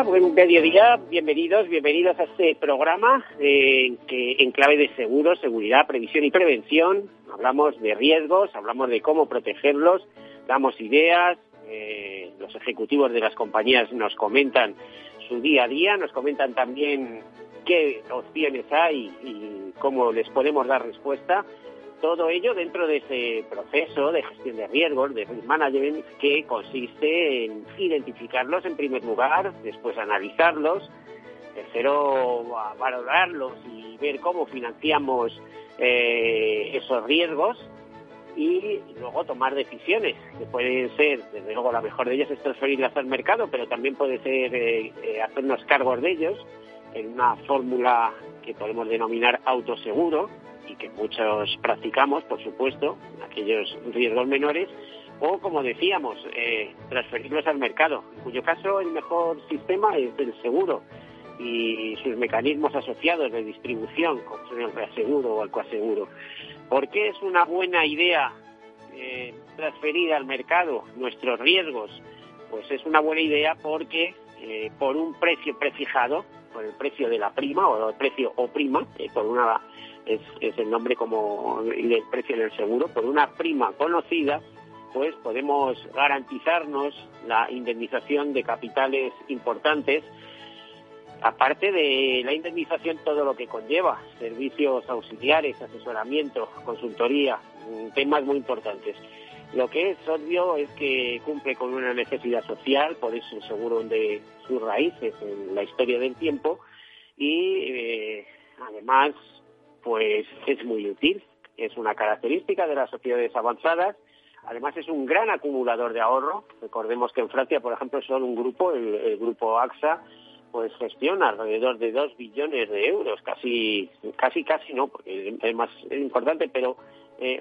Buen mediodía, bienvenidos, bienvenidos a este programa eh, que en clave de seguro, seguridad, previsión y prevención hablamos de riesgos, hablamos de cómo protegerlos, damos ideas, eh, los ejecutivos de las compañías nos comentan su día a día, nos comentan también qué opciones hay y cómo les podemos dar respuesta todo ello dentro de ese proceso de gestión de riesgos, de risk management, que consiste en identificarlos en primer lugar, después analizarlos, tercero valorarlos y ver cómo financiamos eh, esos riesgos y luego tomar decisiones, que pueden ser, desde luego la mejor de ellas es transferirlas al mercado, pero también puede ser eh, eh, hacernos cargos de ellos en una fórmula que podemos denominar autoseguro, que muchos practicamos, por supuesto, aquellos riesgos menores, o como decíamos, eh, transferirlos al mercado, en cuyo caso el mejor sistema es el seguro y sus mecanismos asociados de distribución, como el reaseguro o el coaseguro. ¿Por qué es una buena idea eh, transferir al mercado nuestros riesgos? Pues es una buena idea porque eh, por un precio prefijado, por el precio de la prima o el precio o prima, por una es, el nombre como el precio del seguro, por una prima conocida, pues podemos garantizarnos la indemnización de capitales importantes, aparte de la indemnización todo lo que conlleva, servicios auxiliares, asesoramiento, consultoría, temas muy importantes. Lo que es obvio es que cumple con una necesidad social, por eso el seguro de sus raíces en la historia del tiempo y eh, además pues es muy útil. Es una característica de las sociedades avanzadas. Además es un gran acumulador de ahorro. Recordemos que en Francia, por ejemplo, solo un grupo, el, grupo AXA, pues gestiona alrededor de dos billones de euros, casi, casi, casi no, porque es más importante, pero eh,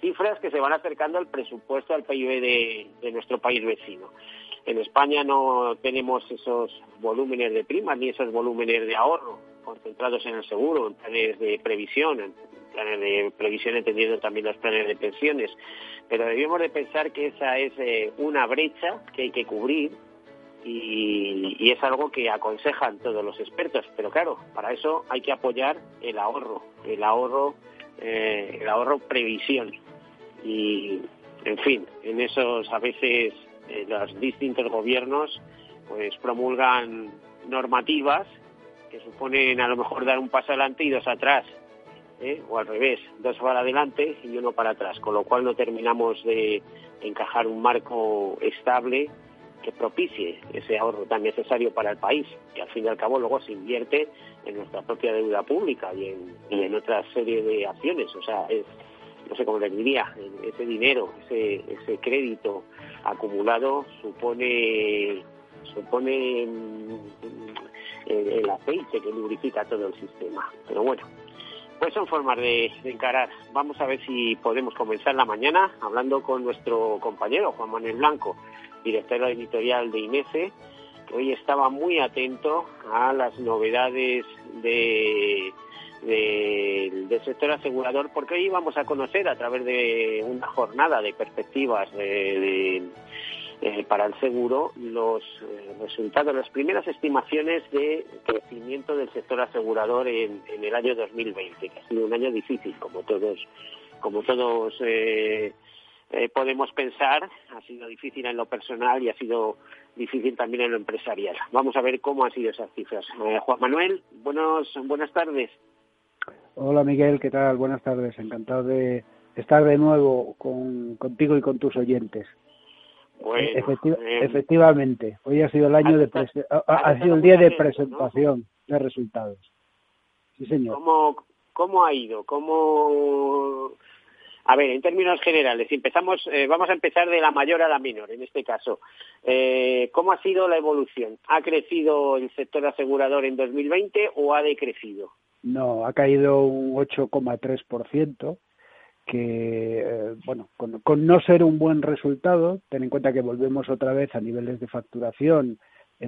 cifras que se van acercando al presupuesto, al PIB de nuestro país vecino. En España no tenemos esos volúmenes de primas ni esos volúmenes de ahorro concentrados en el seguro, en planes de previsión, en planes de previsión entendiendo también los planes de pensiones. Pero debemos de pensar que esa es eh, una brecha que hay que cubrir y, es algo que aconsejan todos los expertos. Pero claro, para eso hay que apoyar el ahorro, el ahorro, eh, el ahorro previsión. Y, en fin, en esos a veces eh, los distintos gobiernos pues promulgan normativas suponen a lo mejor dar un paso adelante y dos atrás, ¿eh? o al revés, dos para adelante y uno para atrás, con lo cual no terminamos de encajar un marco estable que propicie ese ahorro tan necesario para el país, que al fin y al cabo luego se invierte en nuestra propia deuda pública y en, y en otra serie de acciones. O sea, es, no sé cómo les diría, ese dinero, ese, ese crédito acumulado supone supone el, aceite que lubrifica todo el sistema. Pero bueno, pues son formas de, encarar. Vamos a ver si podemos comenzar la mañana hablando con nuestro compañero Juan Manuel Blanco, director editorial de INESE, que hoy estaba muy atento a las novedades de, del sector asegurador, porque hoy vamos a conocer a través de una jornada de perspectivas de eh, para el seguro los eh, resultados, las primeras estimaciones de crecimiento del sector asegurador en, el año 2020, que ha sido un año difícil, como todos, como todos eh, podemos pensar, ha sido difícil en lo personal y ha sido difícil también en lo empresarial. Vamos a ver cómo han sido esas cifras. Juan Manuel, buenos, buenas tardes. Hola Miguel, ¿qué tal? Buenas tardes. Encantado de estar de nuevo con, contigo y con tus oyentes. Eh, efectivamente, hoy ha sido el año de ha, sido el día de presentación de resultados. Sí, señor. ¿Cómo, cómo ha ido? ¿Cómo A ver, en términos generales, empezamos, eh, vamos a empezar de la mayor a la menor, en este caso. Eh, ¿Cómo ha sido la evolución? ¿Ha crecido el sector asegurador en 2020 o ha decrecido? No, ha caído un 8,3%, que, eh, bueno, con, no ser un buen resultado, ten en cuenta que volvemos otra vez a niveles de facturación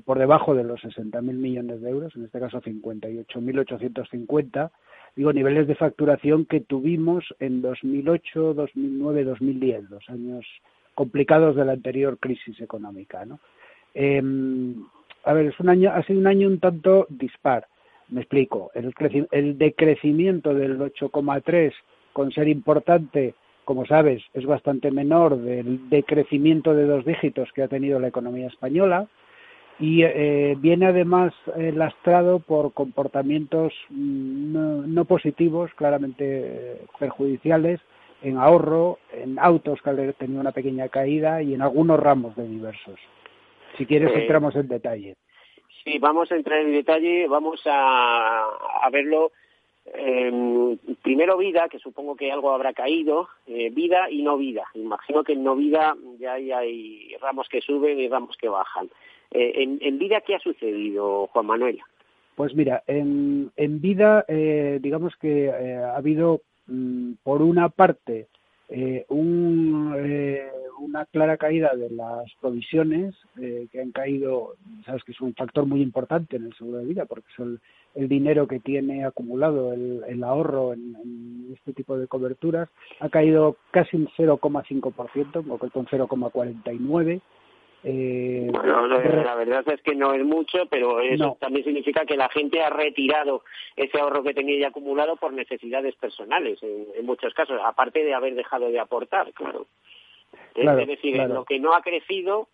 por debajo de los 60.000 millones de euros, en este caso 58.850, digo, niveles de facturación que tuvimos en 2008, 2009, 2010, los años complicados de la anterior crisis económica, ¿no? Em, a ver, es un año, ha sido un año un tanto dispar. Me explico. El, el decrecimiento del 8,3 con ser importante, como sabes, es bastante menor del decrecimiento de dos dígitos que ha tenido la economía española y eh, viene además eh, lastrado por comportamientos mm, no, positivos, claramente eh, perjudiciales, en ahorro, en autos que han tenido una pequeña caída y en algunos ramos de diversos. Si quieres, entramos en detalle. Sí, vamos a entrar en detalle, vamos a, a verlo. Em, primero vida, que supongo que algo habrá caído, vida y no vida. Imagino que en no vida ya hay ramos que suben y ramos que bajan. Eh, en, vida, ¿qué ha sucedido, Juan Manuel? Pues mira, en, en vida, eh, digamos que eh, ha habido, mm, por una parte, un, una clara caída de las provisiones que han caído, sabes que es un factor muy importante en el seguro de vida porque son el dinero que tiene acumulado el, ahorro en, en, este tipo de coberturas ha caído casi un 0,5%, en concreto un 0,49%. Eh, la verdad es que no es mucho, pero eso también significa que la gente ha retirado ese ahorro que tenía ya acumulado por necesidades personales, en, muchos casos, aparte de haber dejado de aportar, claro. es decir, lo que no ha crecido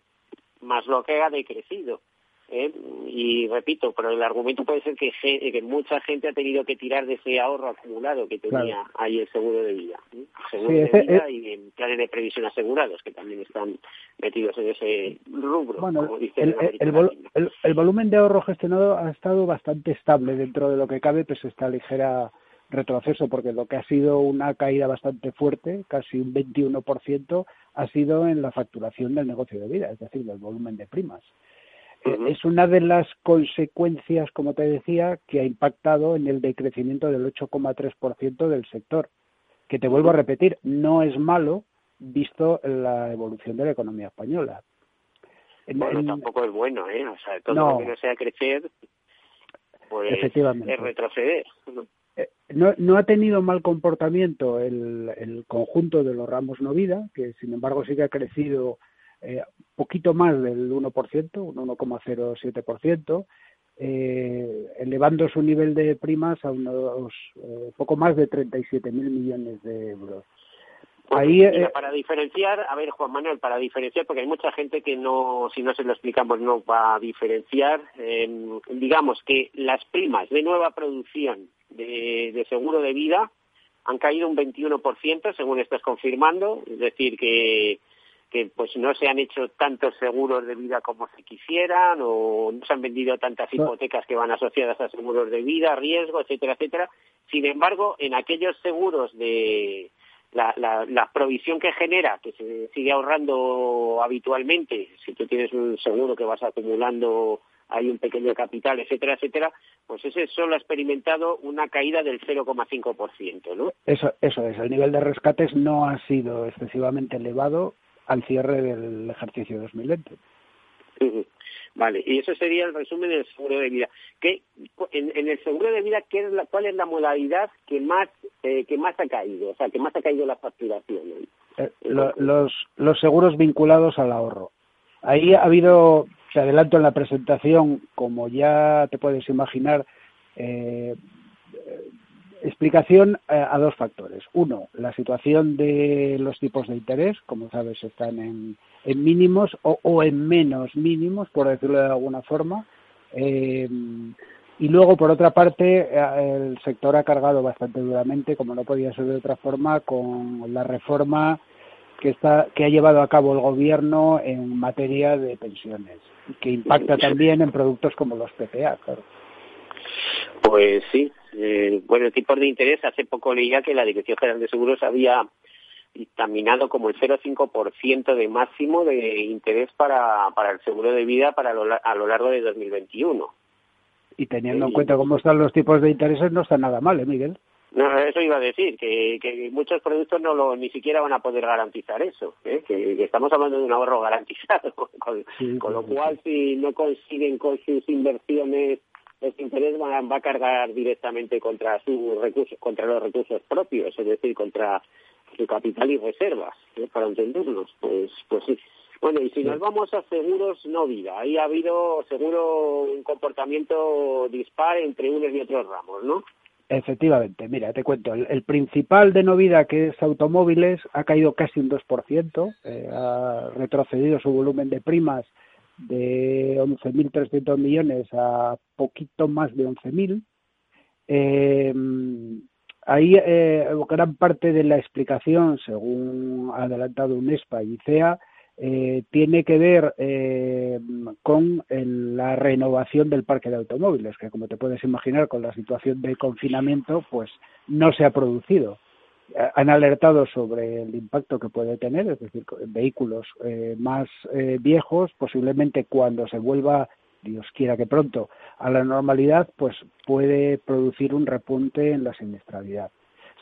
más lo que ha decrecido. ¿Eh? Y repito, pero el argumento puede ser que, que, mucha gente ha tenido que tirar de ese ahorro acumulado que tenía ahí el seguro de vida. ¿eh? Seguro de vida y en planes de previsión asegurados, que también están metidos en ese rubro. como dice el, el, el, volumen de ahorro gestionado ha estado bastante estable dentro de lo que cabe, pues esta ligera retroceso, porque lo que ha sido una caída bastante fuerte, casi un 21%, ha sido en la facturación del negocio de vida, es decir, del volumen de primas es una de las consecuencias, como te decía, que ha impactado en el decrecimiento del 8,3% del sector. Que te vuelvo a repetir, no es malo visto la evolución de la economía española. Bueno, tampoco es bueno, ¿eh? O sea, todo lo que no sea crecer, pues es retroceder. Eh, no, no ha tenido mal comportamiento el, el conjunto de los ramos no vida, que sin embargo sí que ha crecido eh, poquito más del 1%, un 1,07%, eh, elevando su nivel de primas a unos eh, poco más de 37.000 millones de euros. Ahí, eh, para diferenciar, a ver Juan Manuel, para diferenciar, porque hay mucha gente que no, si no se lo explicamos, no va a diferenciar, em, digamos que las primas de nueva producción de, de seguro de vida han caído un 21%, según estás confirmando, es decir, que que pues no se han hecho tantos seguros de vida como se quisieran o no se han vendido tantas hipotecas que van asociadas a seguros de vida, riesgo, etcétera, etcétera. Sin embargo, en aquellos seguros de la, la, la provisión que genera, que se sigue ahorrando habitualmente, si tú tienes un seguro que vas acumulando hay un pequeño capital, etcétera, etcétera, pues ese solo ha experimentado una caída del 0,5%, ¿no? Eso, eso es, el nivel de rescates no ha sido excesivamente elevado al cierre del ejercicio 2020. Vale, y eso sería el resumen del seguro de vida. ¿Qué, en, el seguro de vida, ¿qué es la, ¿cuál es la modalidad que más eh, que más ha caído? O sea, que más ha caído la facturación. Eh, los, los seguros vinculados al ahorro. Ahí ha habido, se adelanto en la presentación, como ya te puedes imaginar, eh, Explicación eh, a dos factores. Uno, la situación de los tipos de interés, como sabes, están en, en mínimos o, en menos mínimos, por decirlo de alguna forma. Eh, y luego, por otra parte, eh, el sector ha cargado bastante duramente, como no podía ser de otra forma, con la reforma que, está, que ha llevado a cabo el Gobierno en materia de pensiones, que impacta también en productos como los PPA, claro. Pues sí, eh, bueno, tipos de interés, hace poco leía que la Dirección General de Seguros había dictaminado como el 0,5% de máximo de interés para, para el seguro de vida para a lo largo de 2021. Y teniendo en cuenta cómo están los tipos de intereses, no está nada mal, ¿eh, Miguel? No, eso iba a decir, que, que muchos productos no lo, ni siquiera van a poder garantizar eso, ¿eh? que, estamos hablando de un ahorro garantizado, con, lo cual si no consiguen con sus inversiones ese interés va, va, a cargar directamente contra sus recursos, contra los recursos propios, es decir, contra su capital y reservas, ¿eh? para entendernos, pues, pues sí. Bueno, y si nos vamos a seguros no vida, ahí ha habido seguro un comportamiento dispar entre unos y otros ramos, ¿no? Efectivamente, mira, te cuento, el, principal de Novida, que es automóviles, ha caído casi un 2%, eh, ha retrocedido su volumen de primas de 11.300 millones a poquito más de 11.000. Eh, ahí eh, gran parte de la explicación, según ha adelantado UNESPA y ICEA, eh, tiene que ver eh, con la renovación del parque de automóviles, que como te puedes imaginar con la situación de confinamiento, pues no se ha producido. Han alertado sobre el impacto que puede tener, es decir, vehículos eh, más viejos, posiblemente cuando se vuelva, Dios quiera que pronto, a la normalidad, pues puede producir un repunte en la siniestralidad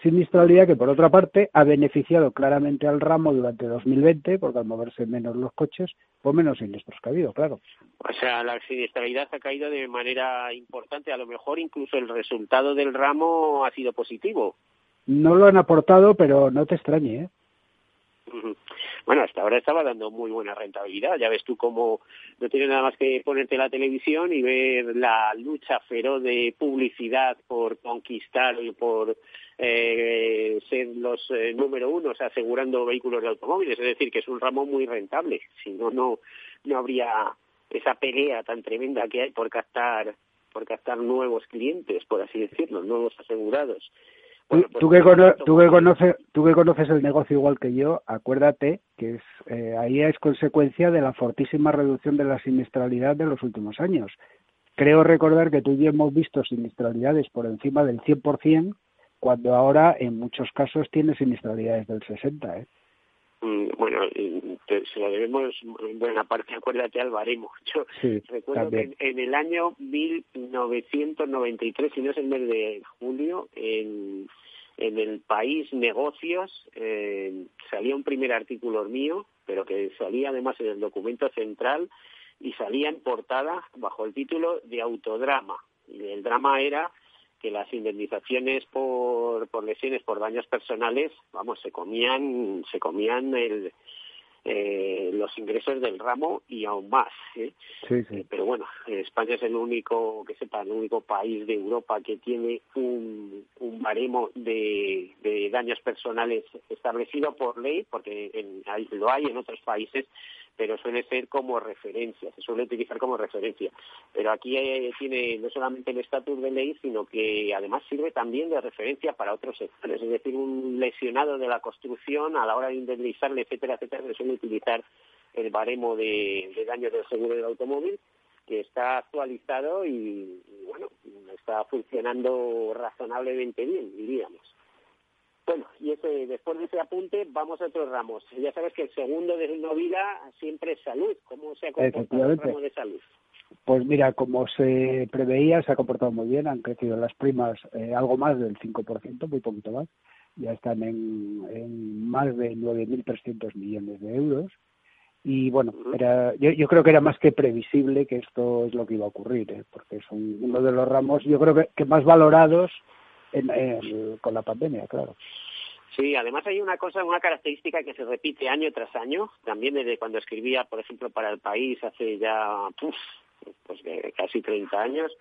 sinistralidad que, por otra parte, ha beneficiado claramente al ramo durante 2020, porque al moverse menos los coches, pues menos siniestros que ha habido, claro. O sea, la siniestralidad ha caído de manera importante. A lo mejor incluso el resultado del ramo ha sido positivo. No lo han aportado, pero no te extrañe, ¿eh? Bueno, hasta ahora estaba dando muy buena rentabilidad. Ya ves tú cómo no tienes nada más que ponerte la televisión y ver la lucha feroz de publicidad por conquistar y por eh, ser los eh, número unos asegurando vehículos de automóviles. Es decir, que es un ramo muy rentable. Si no, no, no habría esa pelea tan tremenda que hay por captar, por captar nuevos clientes, por así decirlo, nuevos asegurados. Pues tú, que tú, que conoces, tú que conoces el negocio igual que yo, acuérdate que es, eh, ahí es consecuencia de la fortísima reducción de la siniestralidad de los últimos años. Creo recordar que tú y yo hemos visto siniestralidades por encima del 100%, cuando ahora en muchos casos tiene siniestralidades del 60%. ¿eh? Mm, bueno, se lo debemos en buena parte, acuérdate, al baremo. Yo recuerdo que en, el año 1993, si no es el mes de julio, en, en el país Negocios eh, salía un primer artículo mío, pero que salía además en el documento central y salía en portada bajo el título de autodrama. Y el drama era que las indemnizaciones por, por lesiones por daños personales, vamos, se comían, se comían el, eh, los ingresos del ramo y aún más. ¿eh? Sí, sí. Eh, pero bueno, España es el único, que sepa, el único país de Europa que tiene un, un baremo de, de daños personales establecido por ley, porque en, lo hay en otros países, pero suele ser como referencia, se suele utilizar como referencia. Pero aquí eh, tiene no solamente el estatus de ley, sino que además sirve también de referencia para otros sectores. Es decir, un lesionado de la construcción, a la hora de indemnizarle, etcétera, etcétera, se suele utilizar el baremo de, de daños del seguro del automóvil que está actualizado y, bueno, está funcionando razonablemente bien, diríamos. Bueno, y ese, después de ese apunte vamos a otros ramos. Ya sabes que el segundo de vida siempre es salud. ¿Cómo se ha comportado el ramo de salud? Pues mira, como se preveía, se ha comportado muy bien. Han crecido las primas eh, algo más del 5%, muy poquito más. Ya están en, en más de 9.300 millones de euros. Y bueno, era, yo, yo, creo que era más que previsible que esto es lo que iba a ocurrir, ¿eh? porque es uno de los ramos, yo creo que, que más valorados con la pandemia, claro. Sí, además hay una cosa, una característica que se repite año tras año, también desde cuando escribía, por ejemplo, para el país hace ya pues casi 30 años,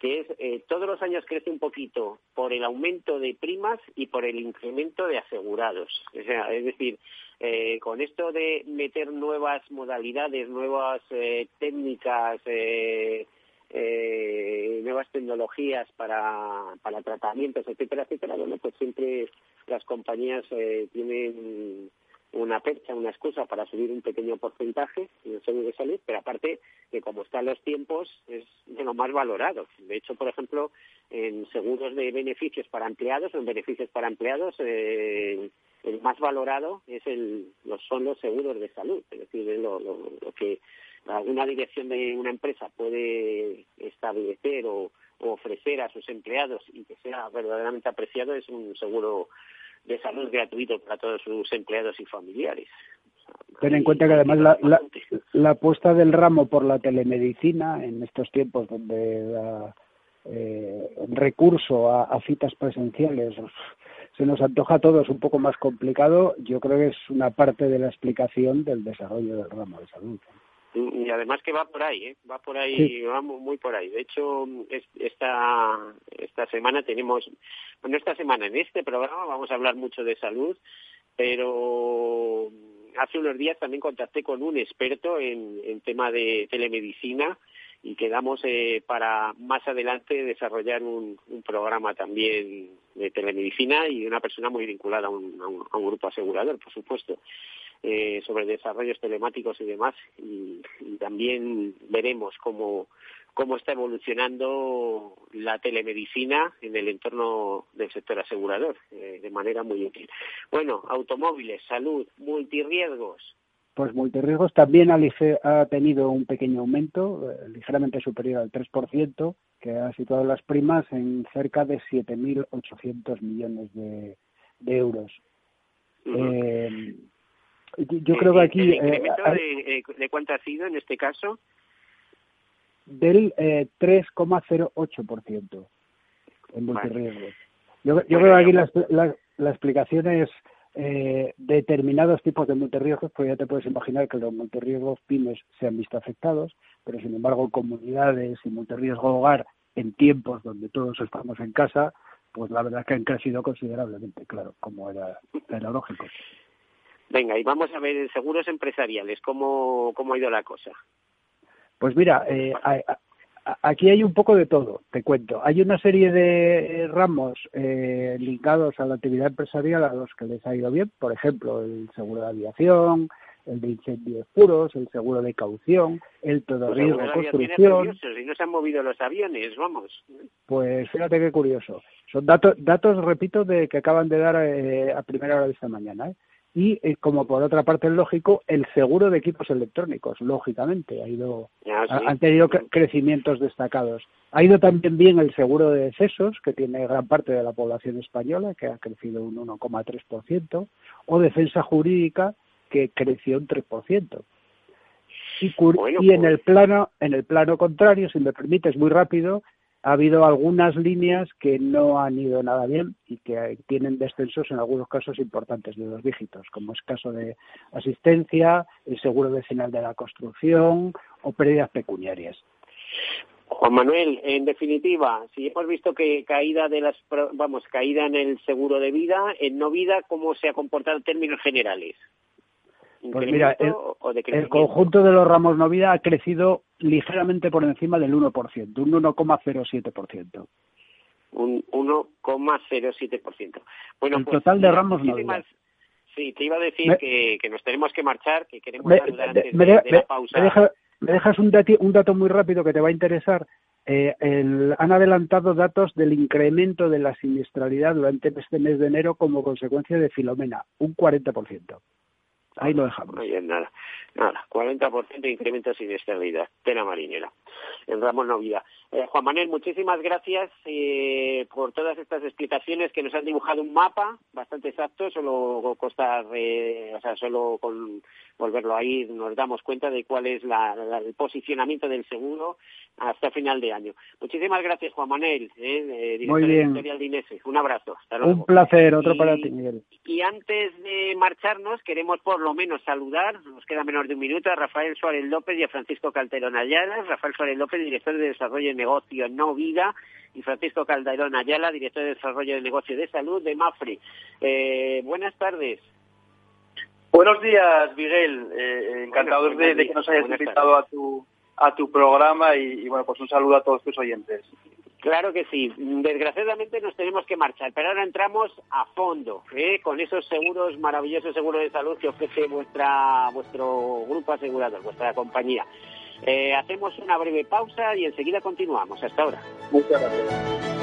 que es eh, todos los años crece un poquito por el aumento de primas y por el incremento de asegurados. O sea, es decir, eh, con esto de meter nuevas modalidades, nuevas eh, técnicas, eh, eh, nuevas tecnologías para, para tratamientos, etcétera, etcétera, bueno, pues siempre las compañías eh, tienen una percha, una excusa para subir un pequeño porcentaje en el seguro de salud, pero aparte que como están los tiempos es de lo más valorado. De hecho, por ejemplo, en seguros de beneficios para empleados o en beneficios para empleados, eh, el más valorado es el, son los seguros de salud, es decir, lo, lo, que alguna dirección de una empresa puede establecer o, ofrecer a sus empleados y que sea verdaderamente apreciado es un seguro de salud gratuito para todos sus empleados y familiares. Ten en cuenta que además la, la, la, apuesta del ramo por la telemedicina en estos tiempos donde la, eh, recurso a, citas presenciales se nos antoja a todos un poco más complicado, yo creo que es una parte de la explicación del desarrollo del ramo de salud. Y además que va por ahí, ¿eh? va por ahí, va muy por ahí. De hecho, esta, esta semana tenemos, bueno, esta semana en este programa vamos a hablar mucho de salud, pero hace unos días también contacté con un experto en, en tema de telemedicina y quedamos eh, para más adelante desarrollar un, un, programa también de telemedicina y una persona muy vinculada a un, a un, grupo asegurador, por supuesto, eh, sobre desarrollos telemáticos y demás. Y, también veremos cómo, cómo está evolucionando la telemedicina en el entorno del sector asegurador eh, de manera muy útil. Bueno, automóviles, salud, multirriesgos, pues multirriesgos también ha, tenido un pequeño aumento, eh, ligeramente superior al 3%, que ha situado las primas en cerca de 7.800 millones de, euros. Eh, yo creo que aquí... ¿El incremento eh, de, cuánto ha sido en este caso? Del 3,08% en multirriesgos. Yo, yo creo que aquí la, la, la explicación es eh, determinados tipos de multirriesgos, pues ya te puedes imaginar que los multirriesgos pymes se han visto afectados, pero sin embargo comunidades y multirriesgo hogar en tiempos donde todos estamos en casa, pues la verdad es que han crecido considerablemente, claro, como era, era lógico. Venga, y vamos a ver seguros empresariales, ¿cómo, cómo ha ido la cosa? Pues mira, eh, aquí hay un poco de todo, te cuento. Hay una serie de ramos eh, linkados a la actividad empresarial a los que les ha ido bien, por ejemplo, el seguro de aviación, el de incendios puros, el seguro de caución, el todo riesgo de construcción. Y no se han movido los aviones, vamos. Pues fíjate qué curioso. Son datos, datos repito, de que acaban de dar eh, a primera hora de esta mañana. ¿eh? Y eh, como por otra parte es lógico el seguro de equipos electrónicos lógicamente ha ido han tenido crecimientos destacados. Ha ido también bien el seguro de decesos que tiene gran parte de la población española que ha crecido un 1,3% o defensa jurídica que creció un 3% y, y en el pues plano en el plano contrario si me permites muy rápido ha habido algunas líneas que no han ido nada bien y que tienen descensos en algunos casos importantes de dos dígitos, como es caso de asistencia, el seguro vecinal de la construcción o pérdidas pecuniarias. Juan Manuel, en definitiva, si hemos visto que caída de las, vamos, caída en el seguro de vida, en no vida, ¿cómo se ha comportado en términos generales? Pues mira, el, conjunto de los ramos no vida ha crecido ligeramente por encima del 1%, un 1,07%. Un 1,07%. Bueno, el pues total de ramos no vida. Sí, te iba a decir que, nos tenemos que marchar, que queremos saludar antes de, la pausa. Me, dejas un, un dato muy rápido que te va a interesar. Eh, han adelantado datos del incremento de la siniestralidad durante este mes de enero como consecuencia de Filomena, un 40%. Ahí lo dejamos. No hay nada. Nada, 40% de incremento sin estabilidad. Pena marinera. En Ramos Novida. Eh, Juan Manuel, muchísimas gracias eh, por todas estas explicaciones que nos han dibujado un mapa bastante exacto. Solo costar, eh, o sea, solo con volverlo a ir nos damos cuenta de cuál es el posicionamiento del seguro hasta final de año. Muchísimas gracias, Juan Manuel, eh, director editorial de Inese. Un abrazo. Hasta luego. Un placer, otro para ti, Miguel. Y antes de marcharnos, queremos por lo menos saludar, nos queda menos de un minuto, a Rafael Suárez López y a Francisco Calderón Ayala. Rafael Suárez López, director de Desarrollo de Negocio No Vida, y Francisco Calderón Ayala, director de Desarrollo de Negocio de Salud de MAFRE. Eh, buenas tardes. Buenos días, Miguel. Eh, encantado de, que nos hayas invitado a tu, a tu programa y, y, bueno, pues un saludo a todos tus oyentes. Claro que sí. Desgraciadamente nos tenemos que marchar, pero ahora entramos a fondo ¿eh? con esos seguros, maravillosos seguros de salud que ofrece vuestra, vuestro grupo asegurador, vuestra compañía. Eh, hacemos una breve pausa y enseguida continuamos. Hasta ahora. Muchas gracias.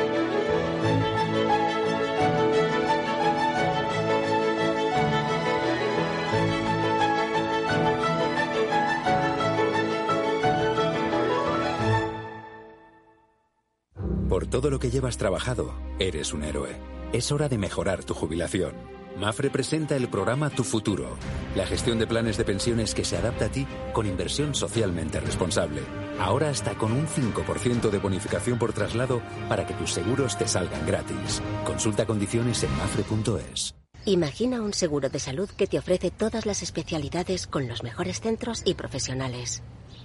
Por todo lo que llevas trabajado, eres un héroe. Es hora de mejorar tu jubilación. Mafre presenta el programa Tu Futuro, la gestión de planes de pensiones que se adapta a ti con inversión socialmente responsable. Ahora hasta con un 5% de bonificación por traslado para que tus seguros te salgan gratis. Consulta condiciones en mafre.es. Imagina un seguro de salud que te ofrece todas las especialidades con los mejores centros y profesionales.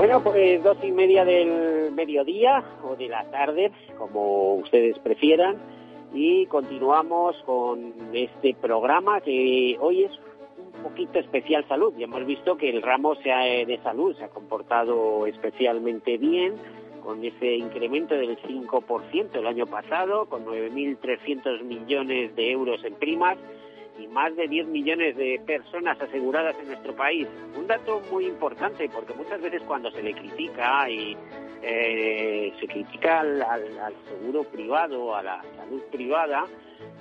Bueno, pues dos y media del mediodía o de la tarde, como ustedes prefieran, y continuamos con este programa que hoy es un poquito especial salud. Ya hemos visto que el ramo de salud se ha comportado especialmente bien, con ese incremento del 5% el año pasado, con 9.300 millones de euros en primas y más de 10 millones de personas aseguradas en nuestro país. Un dato muy importante porque muchas veces cuando se le critica y eh, se critica al, seguro privado, a la salud privada,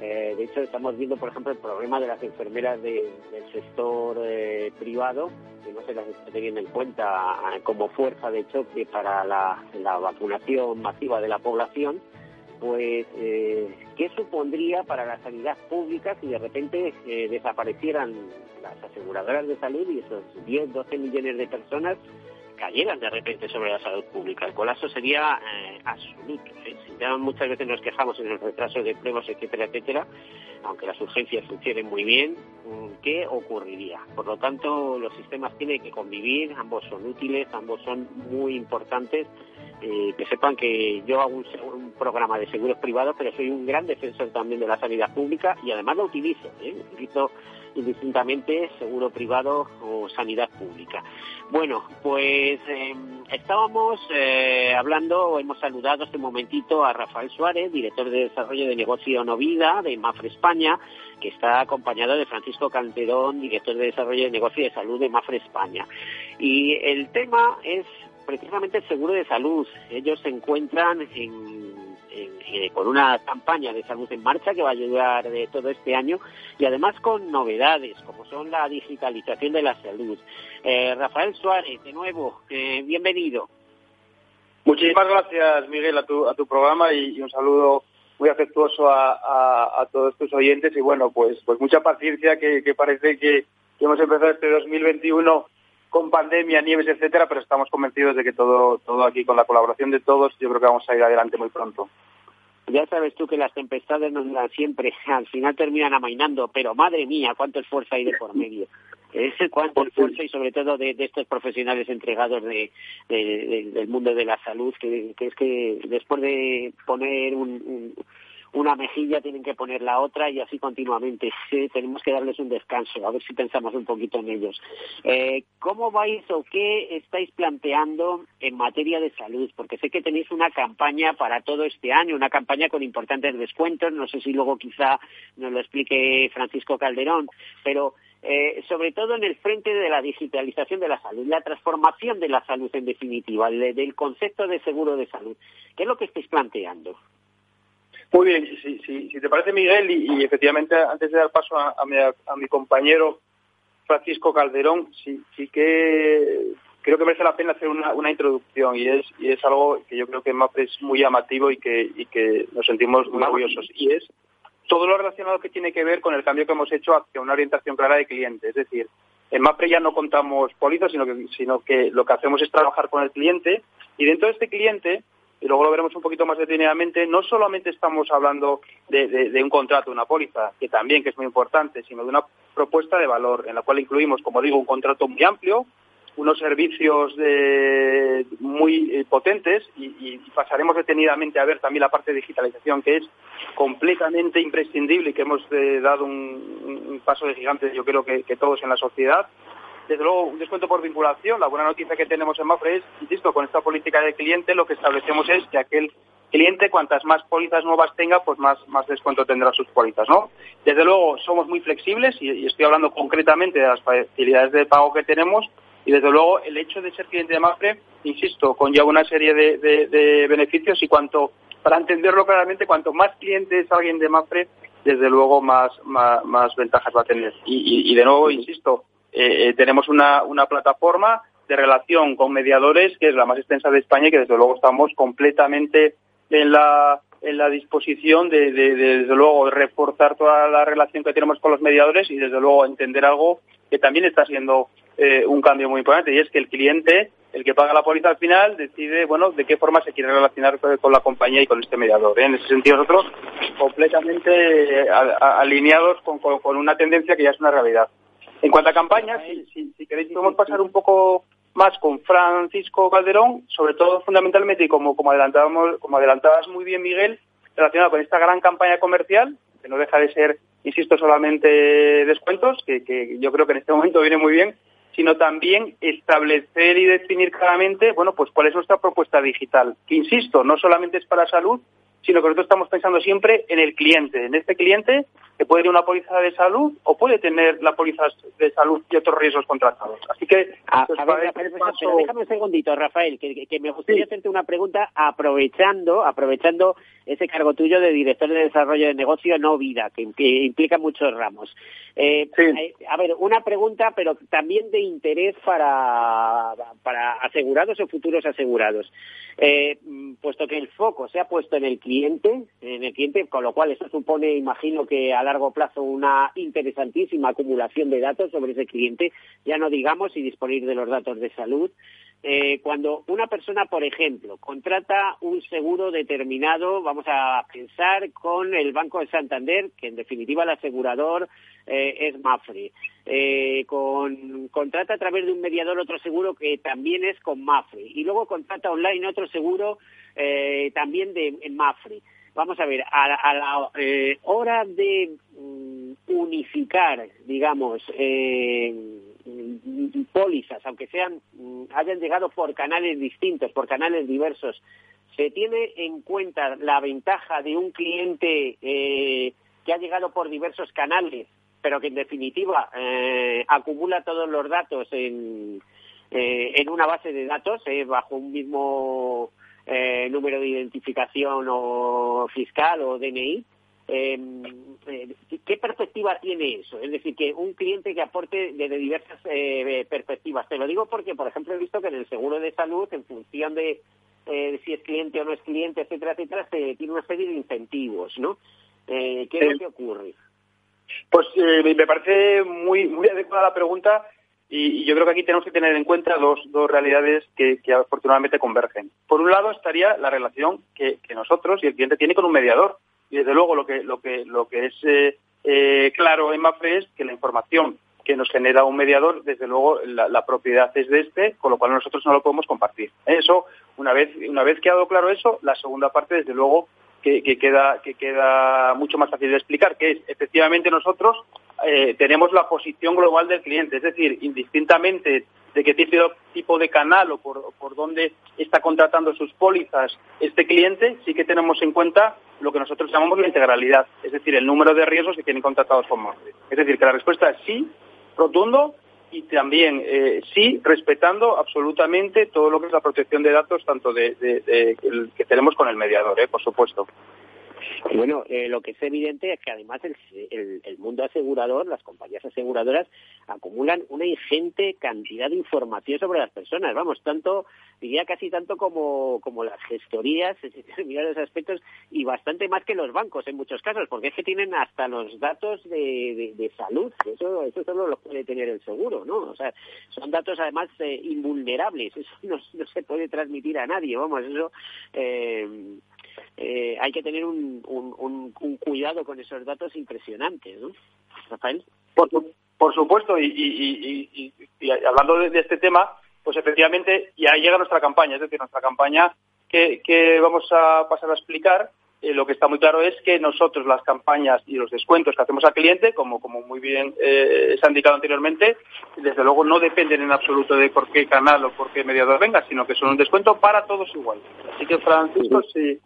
eh, de hecho estamos viendo por ejemplo el problema de las enfermeras del sector eh, privado, que no se las está teniendo en cuenta como fuerza de choque para la vacunación masiva de la población pues eh, ¿qué supondría para la sanidad pública si de repente eh, desaparecieran las aseguradoras de salud y esos 10, 12 millones de personas cayeran de repente sobre la salud pública? El colapso sería eh, absoluto. Ya muchas veces nos quejamos en el retraso de pruebas, etcétera, etcétera, aunque las urgencias funcionen muy bien, ¿qué ocurriría? Por lo tanto, los sistemas tienen que convivir, ambos son útiles, ambos son muy importantes eh, que sepan que yo hago un, programa de seguros privados, pero soy un gran defensor también de la sanidad pública y además lo utilizo. ¿eh? Utilizo indistintamente seguro privado o sanidad pública. Bueno, pues em, estábamos eh, hablando, hemos saludado este momentito a Rafael Suárez, director de desarrollo de negocio Novida de Mafre España, que está acompañado de Francisco Calderón, director de desarrollo de negocio de salud de Mafre España. Y el tema es precisamente el seguro de salud. Ellos se encuentran eh, con una campaña de salud en marcha que va a ayudar de todo este año y además con novedades como son la digitalización de la salud. Eh, Rafael Suárez, de nuevo, eh, bienvenido. Muchísimas gracias, Miguel, a tu, a tu programa y, un saludo muy afectuoso a, todos tus oyentes y bueno, pues, pues mucha paciencia que, parece que, que hemos empezado este 2021 con pandemia, nieves, etcétera, pero estamos convencidos de que todo, todo aquí, con la colaboración de todos, yo creo que vamos a ir adelante muy pronto. Ya sabes tú que las tempestades nos dan siempre, al final terminan amainando, pero madre mía, cuánto esfuerzo hay de por medio. Es cuánto esfuerzo y sobre todo de, estos profesionales entregados de, del mundo de la salud, que, es que después de poner un una mejilla tienen que poner la otra y así continuamente. tenemos que darles un descanso, a ver si pensamos un poquito en ellos. Eh, ¿Cómo vais o qué estáis planteando en materia de salud? Porque sé que tenéis una campaña para todo este año, una campaña con importantes descuentos, no sé si luego quizá nos lo explique Francisco Calderón, pero eh, sobre todo en el frente de la digitalización de la salud, la transformación de la salud en definitiva, del concepto de seguro de salud. ¿Qué es lo que estáis planteando? Muy bien, si, si, te parece Miguel, y, efectivamente antes de dar paso a, mi, compañero Francisco Calderón, sí, sí que creo que merece la pena hacer una, introducción y es, y es algo que yo creo que MAPRE es muy llamativo y que, y que nos sentimos muy orgullosos. Y es todo lo relacionado que tiene que ver con el cambio que hemos hecho hacia una orientación clara de cliente. Es decir, en MAPRE ya no contamos pólizas, sino que, sino que lo que hacemos es trabajar con el cliente y dentro de este cliente y luego lo veremos un poquito más detenidamente, no solamente estamos hablando de, un contrato, una póliza, que también que es muy importante, sino de una propuesta de valor en la cual incluimos, como digo, un contrato muy amplio, unos servicios muy eh, potentes y, pasaremos detenidamente a ver también la parte de digitalización que es completamente imprescindible y que hemos eh, dado un, paso de gigante, yo creo que todos en la sociedad desde luego, un descuento por vinculación. La buena noticia que tenemos en Mafre es, insisto, con esta política de cliente lo que establecemos es que aquel cliente, cuantas más pólizas nuevas tenga, pues más, más descuento tendrá sus pólizas, ¿no? Desde luego, somos muy flexibles y, estoy hablando concretamente de las facilidades de pago que tenemos y desde luego el hecho de ser cliente de Mafre, insisto, conlleva una serie de, beneficios y cuanto, para entenderlo claramente, cuanto más cliente es alguien de Mafre, desde luego más, más, ventajas va a tener. y de nuevo, insisto, eh, eh, tenemos una, una plataforma de relación con mediadores que es la más extensa de España y que desde luego estamos completamente en la, en la disposición de, desde luego reforzar toda la relación que tenemos con los mediadores y desde luego entender algo que también está siendo eh, un cambio muy importante y es que el cliente el que paga la póliza al final decide, bueno, de qué forma se quiere relacionar con la compañía y con este mediador. ¿eh? En ese sentido, nosotros completamente alineados con, una tendencia que ya es una realidad. En cuanto a campañas, si, si, queréis podemos pasar un poco más con Francisco Calderón, sobre todo fundamentalmente, y como, como, adelantábamos, como adelantabas muy bien, Miguel, relacionado con esta gran campaña comercial, que no deja de ser, insisto, solamente descuentos, que, que yo creo que en este momento viene muy bien, sino también establecer y definir claramente, bueno, pues cuál es nuestra propuesta digital, que insisto, no solamente es para salud, sino que nosotros estamos pensando siempre en el cliente, en este cliente que puede tener una póliza de salud o puede tener la póliza de salud y otros riesgos contratados. Así que... A, ver, Rafael, déjame un segundito, Rafael, que, me gustaría hacerte una pregunta aprovechando, aprovechando ese cargo tuyo de director de desarrollo de negocio no vida, que, implica muchos ramos. Eh, eh, a ver, una pregunta, pero también de interés para, para asegurados o futuros asegurados. Eh, puesto que el foco se ha puesto en el cliente, en el cliente, con lo cual eso supone, imagino que a largo plazo, una interesantísima acumulación de datos sobre ese cliente, ya no digamos si disponer de los datos de salud, eh, cuando una persona, por ejemplo, contrata un seguro determinado, vamos a pensar con el Banco de Santander, que en definitiva el asegurador eh, es Mafre. Eh, con, contrata a través de un mediador otro seguro que también es con Mafre. Y luego contrata online otro seguro también de Mafre. Vamos a ver, a, la hora de mm, unificar, digamos, pólizas, aunque sean mm, hayan llegado por canales distintos, por canales diversos, se tiene en cuenta la ventaja de un cliente eh, que ha llegado por diversos canales, pero que en definitiva eh, acumula todos los datos en, eh, en una base de datos bajo un mismo número de identificación o fiscal o DNI eh, ¿Qué perspectiva tiene eso? Es decir, que un cliente que aporte desde diversas eh, perspectivas. Te lo digo porque, por ejemplo, he visto que en el seguro de salud, en función de eh, si es cliente o no es cliente, etcétera, etcétera, se tiene una serie de incentivos, ¿no? ¿Qué es lo que ocurre? Pues me parece muy, muy adecuada la pregunta y, yo creo que aquí tenemos que tener en cuenta dos, dos realidades que, afortunadamente convergen. Por un lado estaría la relación que, que nosotros y el cliente tiene con un mediador y desde luego lo que, lo que, lo que es eh, eh, claro en MAFRE es que la información que nos genera un mediador, desde luego la, propiedad es de este, con lo cual nosotros no lo podemos compartir. Eso, una vez, una vez quedado claro eso, la segunda parte, desde luego, que, queda, que queda mucho más fácil de explicar, que es efectivamente nosotros eh, tenemos la posición global del cliente, es decir, indistintamente de qué tipo, de canal o por, por dónde está contratando sus pólizas este cliente, sí que tenemos en cuenta lo que nosotros llamamos la integralidad, es decir, el número de riesgos que tienen contratados con Morphy. Es decir, que la respuesta es sí, rotundo, y también eh, sí, respetando absolutamente todo lo que es la protección de datos, tanto de, que tenemos con el mediador, eh, por supuesto. Bueno, eh, lo que es evidente es que además el, el, mundo asegurador, las compañías aseguradoras, acumulan una ingente cantidad de información sobre las personas. Vamos, tanto, diría casi tanto como, como las gestorías en determinados aspectos y bastante más que los bancos en muchos casos, porque es que tienen hasta los datos de, de, salud. Eso, eso solo lo puede tener el seguro, ¿no? O sea, son datos además eh, invulnerables. Eso no, no, se puede transmitir a nadie. Vamos, eso. Eh, eh, hay que tener un, un, un, cuidado con esos datos impresionantes, ¿no? Rafael. Por, por supuesto, y, y, y, hablando de, este tema, pues efectivamente ya llega nuestra campaña, es decir, nuestra campaña que, que vamos a pasar a explicar eh, lo que está muy claro es que nosotros las campañas y los descuentos que hacemos al cliente, como, como muy bien eh, se ha indicado anteriormente, desde luego no dependen en absoluto de por qué canal o por qué mediador venga, sino que son un descuento para todos igual. Así que, Francisco, sí,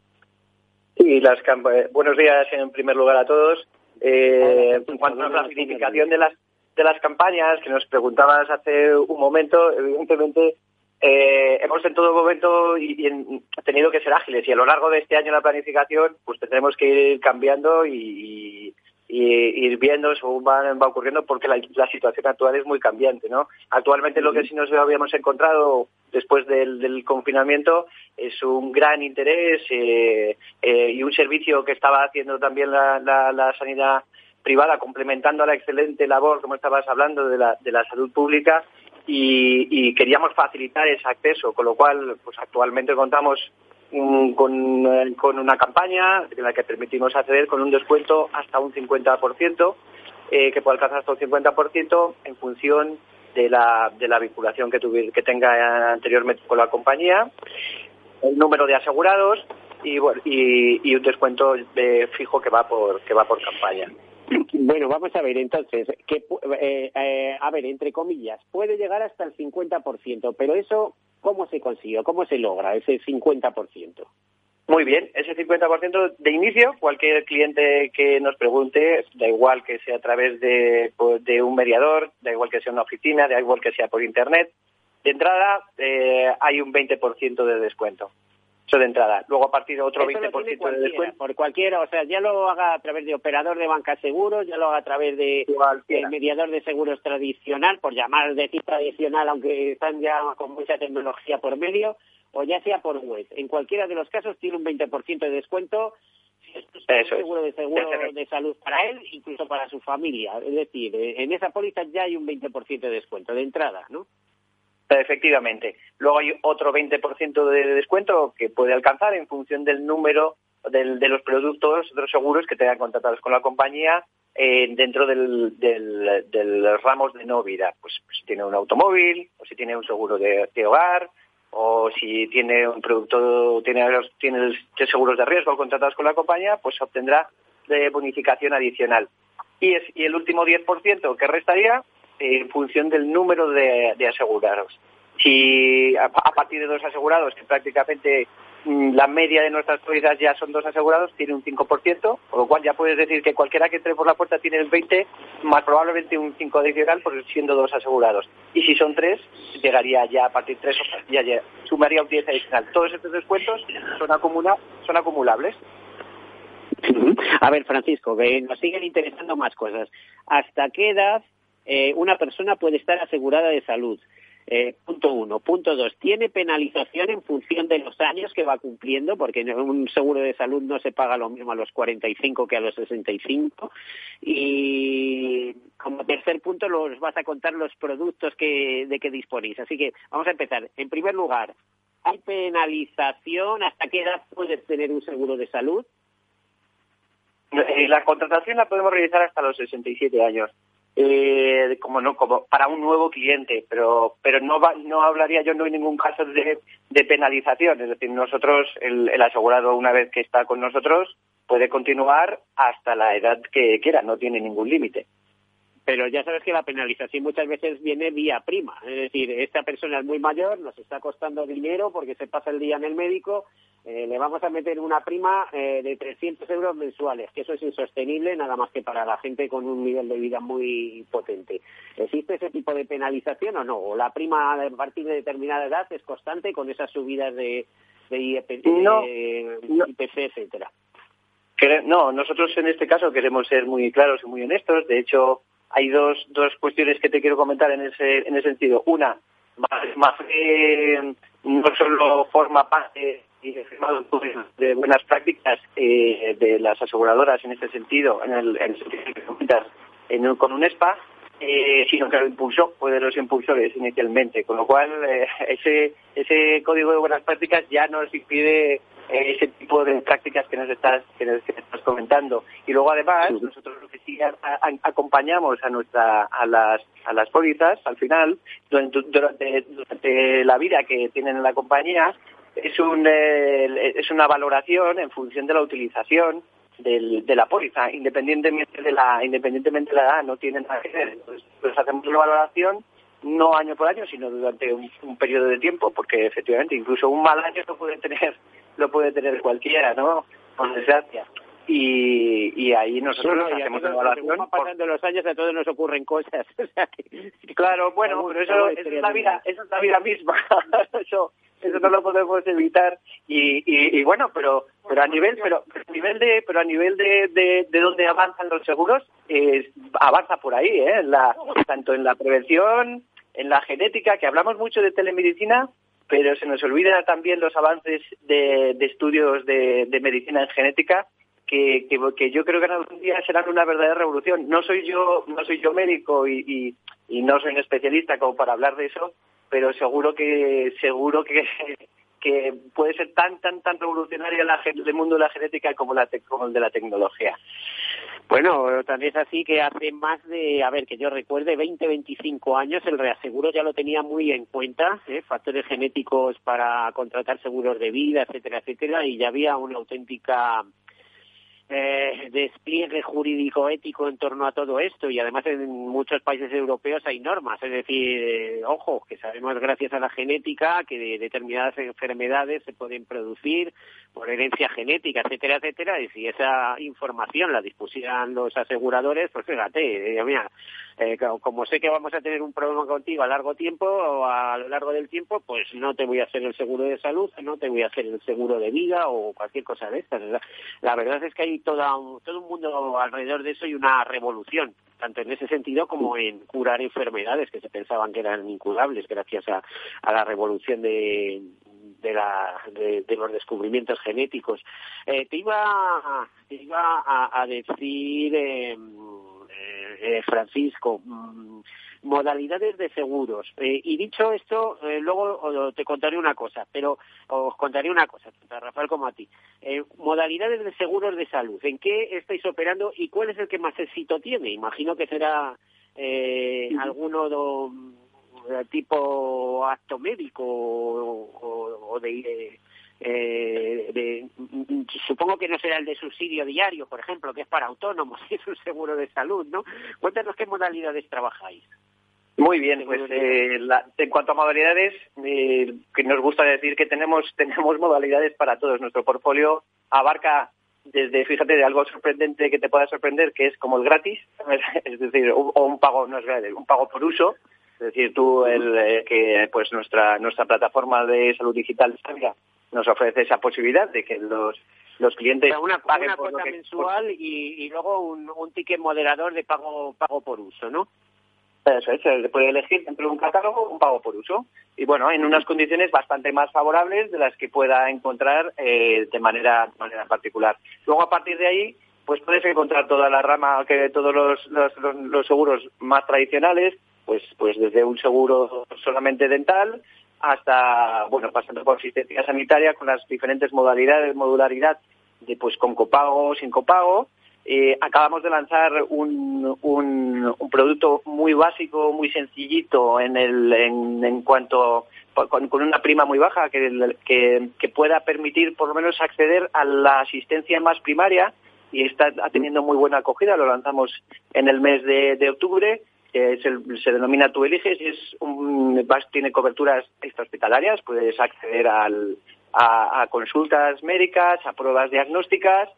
Sí, las eh, buenos días en primer lugar a todos. Eh, en cuanto a la significación de las de las campañas que nos preguntabas hace un momento, evidentemente eh, hemos en todo momento y, tenido que ser ágiles y a lo largo de este año la planificación pues tendremos que ir cambiando y, y ir viendo según va, va ocurriendo porque la, situación actual es muy cambiante, ¿no? Actualmente lo que sí nos habíamos encontrado después del, confinamiento es un gran interés eh, eh, y un servicio que estaba haciendo también la, la, sanidad privada complementando a la excelente labor, como estabas hablando, de la, de la salud pública y, queríamos facilitar ese acceso, con lo cual pues actualmente contamos con, una campaña en la que permitimos acceder con un descuento hasta un 50%, eh, que puede alcanzar hasta un 50% en función de la, de la vinculación que, que tenga anteriormente con la compañía, el número de asegurados y, y, un descuento de fijo que va por que va por campaña. Bueno, vamos a ver, entonces, que, eh, eh, a ver, entre comillas, puede llegar hasta el 50%, pero eso, ¿cómo se consigue? ¿Cómo se logra ese 50%? Muy bien, ese 50% de inicio, cualquier cliente que nos pregunte, da igual que sea a través de, pues, de un mediador, da igual que sea una oficina, da igual que sea por Internet, de entrada eh, hay un 20% de descuento. Eso de entrada. Luego a partir de otro 20% de descuento. Por cualquiera, o sea, ya lo haga a través de operador de banca seguros, ya lo haga a través de, mediador de seguros tradicional, por llamar de tipo tradicional, aunque están ya con mucha tecnología por medio, o ya sea por web. En cualquiera de los casos tiene un 20% de descuento si es un seguro de seguro de salud para él, incluso para su familia. Es decir, en esa póliza ya hay un 20% de descuento de entrada, ¿no? Efectivamente. Luego hay otro 20% de descuento que puede alcanzar en función del número de los productos, de los seguros que tengan contratados con la compañía eh, dentro del, del, ramos de no vida. Pues, pues, si tiene un automóvil, o si tiene un seguro de, hogar, o si tiene un producto, tiene, tiene seguros de riesgo contratados con la compañía, pues obtendrá de bonificación adicional. Y, es, y el último 10% que restaría en función del número de, asegurados. Si a, partir de dos asegurados, que prácticamente mm, la media de nuestras pólizas ya son dos asegurados, tiene un 5%, por lo cual ya puedes decir que cualquiera que entre por la puerta tiene el 20, más probablemente un 5 adicional por siendo dos asegurados. Y si son tres, llegaría ya a partir de tres, ya, ya sumaría un 10 adicional. Todos estos descuentos son, acumula, son acumulables. A ver, Francisco, nos siguen interesando más cosas. ¿Hasta qué edad eh, una persona puede estar asegurada de salud. Eh, punto uno. Punto dos, tiene penalización en función de los años que va cumpliendo, porque un seguro de salud no se paga lo mismo a los 45 que a los 65. Y como tercer punto, los vas a contar los productos que, de que disponéis. Así que vamos a empezar. En primer lugar, ¿hay penalización? ¿Hasta qué edad puedes tener un seguro de salud? Eh, la contratación la podemos realizar hasta los 67 años eh, como no como para un nuevo cliente pero pero no no hablaría yo no hay ningún caso de, de penalización. Es decir nosotros el, el, asegurado una vez que está con nosotros puede continuar hasta la edad que quiera no tiene ningún límite pero ya sabes que la penalización muchas veces viene vía prima. Es decir, esta persona es muy mayor, nos está costando dinero porque se pasa el día en el médico, eh, le vamos a meter una prima eh, de 300 euros mensuales, que eso es insostenible nada más que para la gente con un nivel de vida muy potente. ¿Existe ese tipo de penalización o no? ¿O la prima a partir de determinada edad es constante con esas subidas de, de IPC, no, IPC etcétera? No, nosotros en este caso queremos ser muy claros y muy honestos. De hecho, hay dos, dos cuestiones que te quiero comentar en ese, en ese sentido. Una, MAFRE no solo forma parte de buenas prácticas eh, de las aseguradoras en este sentido, en el, en en, con un ESPA, eh, sino que lo impulsó, fue de los impulsores inicialmente, con lo cual eh, ese, ese código de buenas prácticas ya nos impide ese tipo de prácticas que nos estás que nos, estás comentando. Y luego además nosotros lo que sí acompañamos a nuestra a las a las pólizas al final durante, durante, la vida que tienen en la compañía es un eh, es una valoración en función de la utilización del, de la póliza. Independientemente de la independientemente de la edad no tienen nada que ver. Entonces pues hacemos una valoración no año por año, sino durante un, periodo de tiempo, porque efectivamente incluso un mal año lo puede tener, lo puede tener cualquiera, ¿no? Por desgracia. Y, y ahí nosotros hacemos una evaluación. pasando los años a todos nos ocurren cosas. claro, bueno, pero eso, es la vida, eso es la vida misma. eso, eso no lo podemos evitar y, y, bueno, pero pero a nivel pero a nivel de pero a nivel de, de, de donde avanzan los seguros es, avanza por ahí, ¿eh? La, tanto en la prevención en la genética, que hablamos mucho de telemedicina, pero se nos olvidan también los avances de, estudios de, medicina en genética, que, que, yo creo que en algún día serán una verdadera revolución. No soy yo, no soy yo médico y, y, no soy un especialista como para hablar de eso, pero seguro que seguro que, que puede ser tan tan tan revolucionaria la, el mundo de la genética como, la, como el de la tecnología. Bueno, también es así que hace más de, a ver, que yo recuerde, 20, 25 años el reaseguro ya lo tenía muy en cuenta, ¿eh? factores genéticos para contratar seguros de vida, etcétera, etcétera, y ya había una auténtica eh, despliegue jurídico ético en torno a todo esto y además en muchos países europeos hay normas, es decir, eh, ojo, que sabemos gracias a la genética que determinadas enfermedades se pueden producir por herencia genética, etcétera, etcétera, y si esa información la dispusieran los aseguradores, pues fíjate, eh, mira, eh, como sé que vamos a tener un problema contigo a largo tiempo o a lo largo del tiempo, pues no te voy a hacer el seguro de salud, no te voy a hacer el seguro de vida o cualquier cosa de estas. La verdad es que hay toda todo un mundo alrededor de eso y una revolución tanto en ese sentido como en curar enfermedades que se pensaban que eran incurables gracias a, la revolución de, de, la, de, los descubrimientos genéticos. Eh, te iba, te iba a, decir, em, eh, eh, Francisco, mm, modalidades de seguros. Eh, y dicho esto, eh, luego te contaré una cosa, pero os contaré una cosa, tanto a Rafael como a ti. Eh, modalidades de seguros de salud. ¿En qué estáis operando y cuál es el que más éxito tiene? Imagino que será alguno de, tipo acto médico o, de eh, de, supongo que no será el de subsidio diario, por ejemplo, que es para autónomos, y es un seguro de salud, ¿no? Cuéntanos qué modalidades trabajáis. Muy bien, pues eh, en cuanto a modalidades, eh, que nos gusta decir que tenemos tenemos modalidades para todos. Nuestro portfolio abarca desde, fíjate, de algo sorprendente que te pueda sorprender, que es como el gratis, es decir, o un pago no es gratis, un pago por uso, es decir, tú el eh, que pues nuestra nuestra plataforma de salud digital nos ofrece esa posibilidad de que los los clientes una, paguen una cuota mensual y, y, luego un, un ticket moderador de pago pago por uso, ¿no? Eso es, se puede elegir dentro de un catálogo un pago por uso. Y bueno, en unas condiciones bastante más favorables de las que pueda encontrar eh, de manera, manera particular. Luego, a partir de ahí, pues puedes encontrar toda la rama, que todos los, los, los, seguros más tradicionales, pues, pues desde un seguro solamente dental hasta, bueno, pasando por asistencia sanitaria con las diferentes modalidades, modularidad de pues con copago, sin copago, eh, acabamos de lanzar un, un, producto muy básico, muy sencillito en, el, en, en cuanto con, una prima muy baja que, que, pueda permitir por lo menos acceder a la asistencia más primaria y está teniendo muy buena acogida. Lo lanzamos en el mes de octubre. Se denomina Tú eliges y es un, tiene coberturas extrahospitalarias. Puedes acceder al, a consultas médicas, a pruebas diagnósticas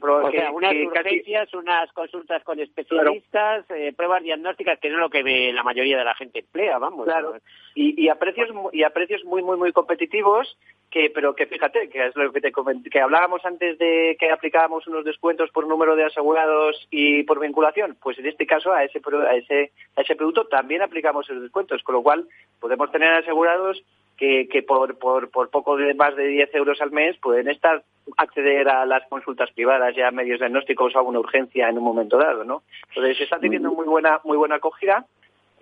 o sea, unas urgencias, unas consultas con especialistas, eh, pruebas diagnósticas, que no es lo que la mayoría de la gente emplea, vamos. Claro. Y, a precios y a precios muy muy muy competitivos, que pero que fíjate, que es lo que te que hablábamos antes de que aplicábamos unos descuentos por número de asegurados y por vinculación, pues en este caso a ese a ese a ese producto también aplicamos esos descuentos, con lo cual podemos tener asegurados que, que por, por, por poco de más de 10 euros al mes pueden estar acceder a las consultas privadas ya medios diagnósticos o alguna urgencia en un momento dado, ¿no? Entonces se está teniendo muy buena muy buena acogida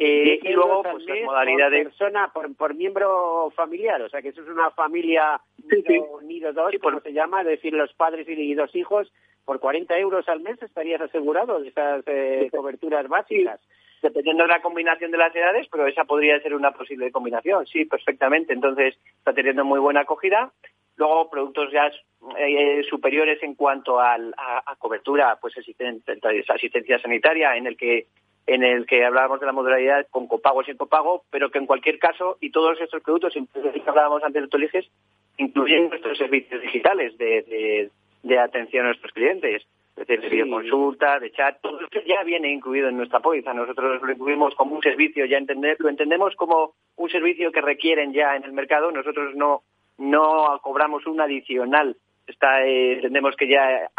eh, y luego pues las modalidades por persona por, por, miembro familiar, o sea que eso es una familia nido, dos, por... se llama, es decir, los padres y dos hijos por 40 euros al mes estarías asegurado de esas eh, coberturas básicas. Dependiendo de la combinación de las edades, pero esa podría ser una posible combinación, sí, perfectamente. Entonces, está teniendo muy buena acogida. Luego, productos ya eh, superiores en cuanto a, cobertura, pues asistencia, sanitaria, en el que en el que hablábamos de la modalidad con copago o sin copago, pero que en cualquier caso, y todos estos productos, que hablábamos antes de Toliges, incluyen nuestros servicios digitales de, de atención a nuestros clientes es decir, de videoconsulta, de chat, todo esto ya viene incluido en nuestra póliza. Nosotros lo incluimos como un servicio, ya entender, lo entendemos como un servicio que requieren ya en el mercado. Nosotros no, no cobramos un adicional. Está, eh, entendemos que ya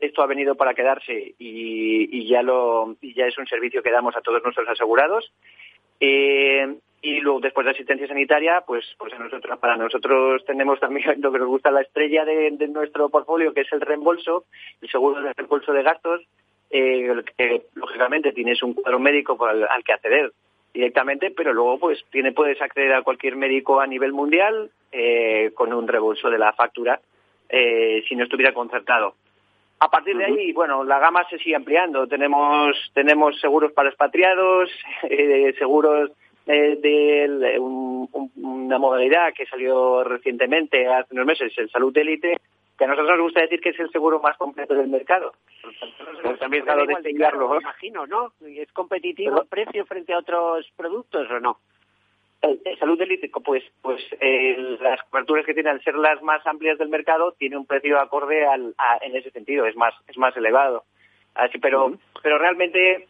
esto ha venido para quedarse y, ya lo, y ya es un servicio que damos a todos nuestros asegurados. Eh, y luego después de asistencia sanitaria, pues, pues nosotros, para nosotros tenemos también lo que nos gusta la estrella de, nuestro portfolio, que es el reembolso, el seguro de reembolso de gastos, eh, que lógicamente tienes un cuadro médico al, que acceder directamente, pero luego pues tiene, puedes acceder a cualquier médico a nivel mundial eh, con un reembolso de la factura eh, si no estuviera concertado. A partir de ahí, bueno, la gama se sigue ampliando. Tenemos, tenemos seguros para expatriados, eh, seguros eh, de una modalidad que salió recientemente, hace unos meses, el Salud Elite, que a nosotros nos gusta decir que es el seguro más completo del mercado. Pero también de me imagino, ¿no? ¿Es competitivo el precio frente a otros productos o no? El, salud elite, pues, pues eh, las coberturas que tienen al ser las más amplias del mercado tiene un precio acorde al, en ese sentido, es más, es más elevado. Así, pero, pero realmente,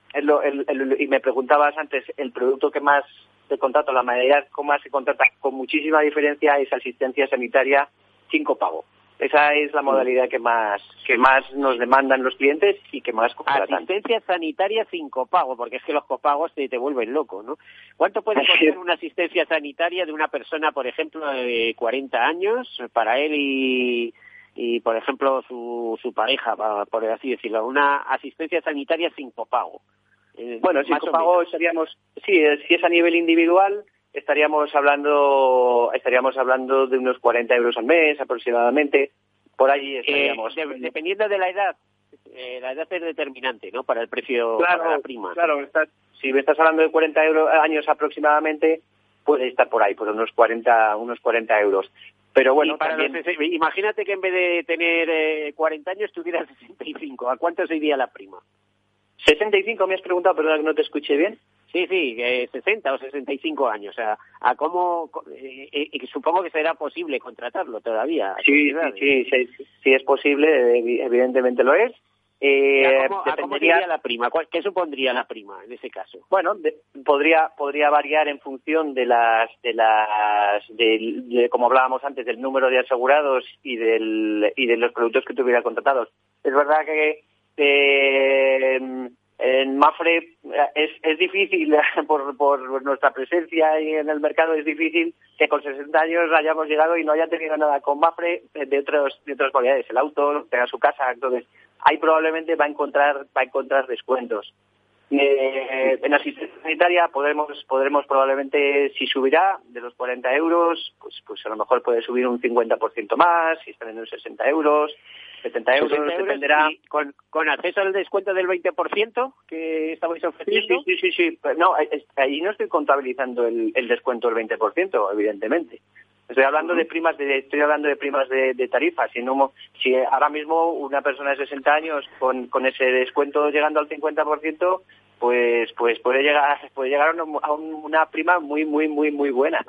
y me preguntabas antes, el producto que más se contrata, la mayoría que más se contrata con muchísima diferencia es asistencia sanitaria sin copago. Esa es la modalidad que más que más nos demandan los clientes y que más contratan. Asistencia sanitaria sin copago, porque es que los copagos te, te vuelven loco, ¿no? ¿Cuánto puede costar una asistencia sanitaria de una persona, por ejemplo, de 40 años, para él y, y por ejemplo, su, su pareja, por así decirlo? Una asistencia sanitaria sin copago. Eh, bueno, sin copago estaríamos, sí, si es a nivel individual, estaríamos hablando estaríamos hablando de unos 40 euros al mes aproximadamente. Por ahí eh, estaríamos. dependiendo de la edad eh, la edad es determinante no para el precio claro, para la prima. claro si me estás hablando de 40 euros, años aproximadamente puede estar por ahí por unos 40 unos 40 euros. Pero bueno imagínate que en vez de tener 40 eh, años tuvieras 65 a cuánto se iría la prima 65 me has preguntado pero no te escuché bien Sí, sí, 60 o 65 años. O sea, a cómo, eh, eh supongo que será posible contratarlo todavía. Sí, sí, sí, sí, es posible, evidentemente lo es. Eh, ¿A cómo, la prima? ¿Qué supondría la prima en ese caso? Bueno, podría podría variar en función de las de las de, como hablábamos antes del número de asegurados y del y de los productos que tuviera contratados. Es verdad que eh, en Mafre eh, es, es difícil, por, por nuestra presencia en el mercado, es difícil que con 60 años hayamos llegado y no haya tenido nada con Mafre de, otros, de otras cualidades. El auto, tenga su casa, entonces ahí probablemente va a encontrar, va a encontrar descuentos. Eh, en asistencia sanitaria podremos, podremos probablemente, si subirá de los 40 euros, pues, pues a lo mejor puede subir un 50% más, si están en los 60 euros. 70 euros, dependerá. Con, con, acceso al descuento del 20% que estabais ofreciendo? Sí, sí, sí, sí. No, ahí no estoy contabilizando el, el descuento del 20%, evidentemente. Estoy hablando de primas de estoy hablando de primas de, de tarifa. Si, no, si ahora mismo una persona de 60 años con, con ese descuento llegando al 50%, pues pues puede llegar puede llegar a una prima muy muy muy muy buena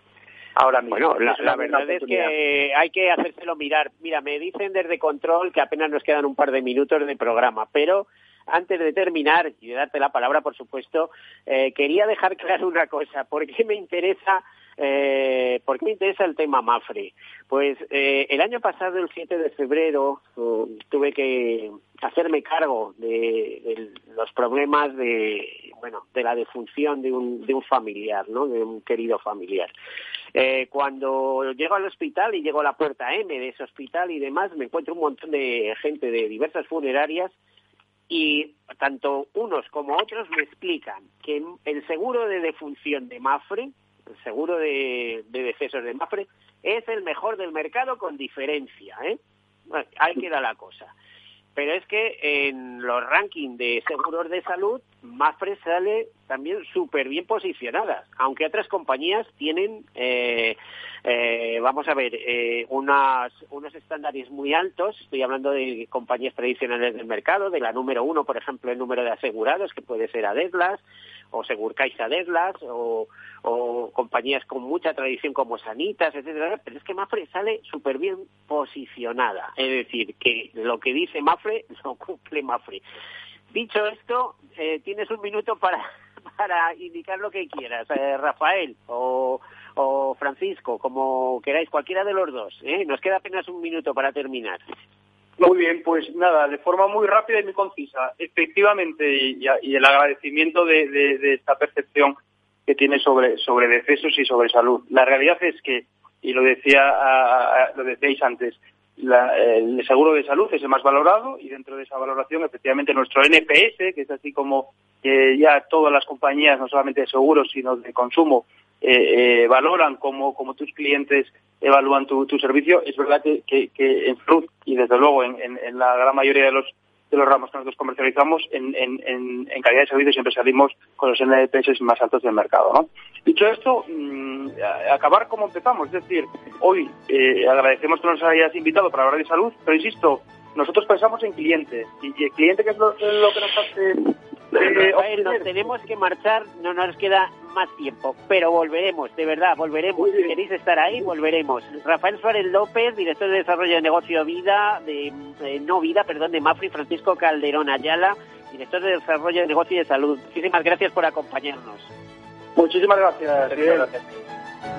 ahora mismo. Bueno, la, verdad es que hay que hacérselo mirar. Mira, me dicen desde control que apenas nos quedan un par de minutos de programa, pero antes de terminar y de darte la palabra, por supuesto, eh, quería dejar claro una cosa. ¿Por qué me interesa eh, ¿Por qué me interesa el tema Mafre? Pues eh, el año pasado, el 7 de febrero, uh, tuve que hacerme cargo de, los problemas de, bueno, de la defunción de un, de un familiar, ¿no? De un querido familiar. Eh, cuando llego al hospital y llego a la puerta M de ese hospital y demás, me encuentro un montón de gente de diversas funerarias y tanto unos como otros me explican que el seguro de defunción de Mafre el seguro de, de decesos de Mafre, es el mejor del mercado con diferencia. ¿eh? Ahí queda la cosa. Pero es que en los rankings de seguros de salud, Mafre sale también súper bien posicionada, aunque otras compañías tienen, eh, eh, vamos a ver, eh, unas, unos estándares muy altos. Estoy hablando de compañías tradicionales del mercado, de la número uno, por ejemplo, el número de asegurados, que puede ser Adeslas, o Segurcaixa Deslas o, o compañías con mucha tradición como Sanitas, etcétera, pero es que Mafre sale súper bien posicionada. Es decir, que lo que dice Mafre lo cumple Mafre. Dicho esto, eh, tienes un minuto para, para indicar lo que quieras, eh, Rafael o, o Francisco, como queráis, cualquiera de los dos. ¿eh? Nos queda apenas un minuto para terminar. Muy bien, pues nada, de forma muy rápida y muy concisa. Efectivamente, y, el agradecimiento de, esta percepción que tiene sobre, sobre decesos y sobre salud. La realidad es que, y lo decía lo decíais antes, el seguro de salud es el más valorado y dentro de esa valoración efectivamente nuestro NPS, que es así como ya todas las compañías, no solamente de seguros, sino de consumo, eh, eh, valoran cómo, tus clientes evalúan tu, servicio, es verdad que, en Fruit y desde luego en, la gran mayoría de los de los ramos que nosotros comercializamos, en, calidad de servicio siempre salimos con los NPS más altos del mercado. ¿no? Dicho esto, mm, acabar como empezamos, es decir, hoy eh, agradecemos que nos hayas invitado para hablar de salud, pero insisto, nosotros pensamos en cliente, y el cliente que es lo, que nos hace Rafael, nos tenemos que marchar, no nos queda más tiempo, pero volveremos, de verdad, volveremos. Si queréis estar ahí, volveremos. Rafael Suárez López, director de Desarrollo de Negocio Vida, de, no Vida, perdón, de Mafri, Francisco Calderón Ayala, director de Desarrollo de Negocio y de Salud. Muchísimas gracias por acompañarnos. Muchísimas gracias. gracias.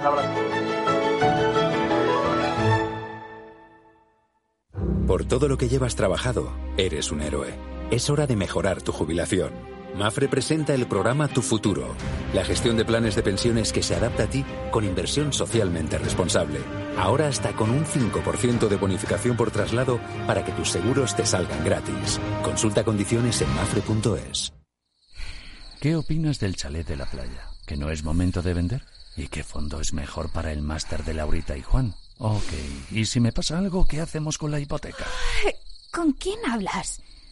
Un abrazo. Por todo lo que llevas trabajado, eres un héroe. Es hora de mejorar tu jubilación. Mafre presenta el programa Tu Futuro, la gestión de planes de pensiones que se adapta a ti con inversión socialmente responsable. Ahora hasta con un 5% de bonificación por traslado para que tus seguros te salgan gratis. Consulta condiciones en mafre.es. ¿Qué opinas del chalet de la playa? ¿Que no es momento de vender? ¿Y qué fondo es mejor para el máster de Laurita y Juan? Ok, ¿y si me pasa algo, qué hacemos con la hipoteca? ¿Con quién hablas?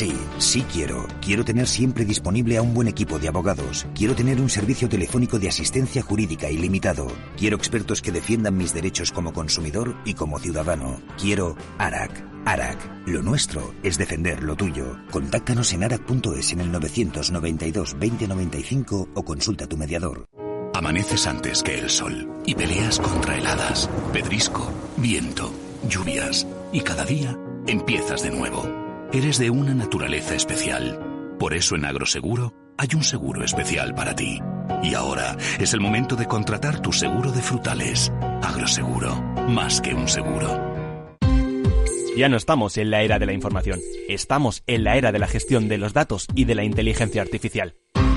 Sí, sí quiero. Quiero tener siempre disponible a un buen equipo de abogados. Quiero tener un servicio telefónico de asistencia jurídica ilimitado. Quiero expertos que defiendan mis derechos como consumidor y como ciudadano. Quiero ARAC. ARAC. Lo nuestro es defender lo tuyo. Contáctanos en arac.es en el 992 2095 o consulta a tu mediador. Amaneces antes que el sol y peleas contra heladas, pedrisco, viento, lluvias y cada día empiezas de nuevo. Eres de una naturaleza especial. Por eso en Agroseguro hay un seguro especial para ti. Y ahora es el momento de contratar tu seguro de frutales. Agroseguro, más que un seguro. Ya no estamos en la era de la información, estamos en la era de la gestión de los datos y de la inteligencia artificial.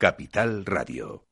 Capital Radio.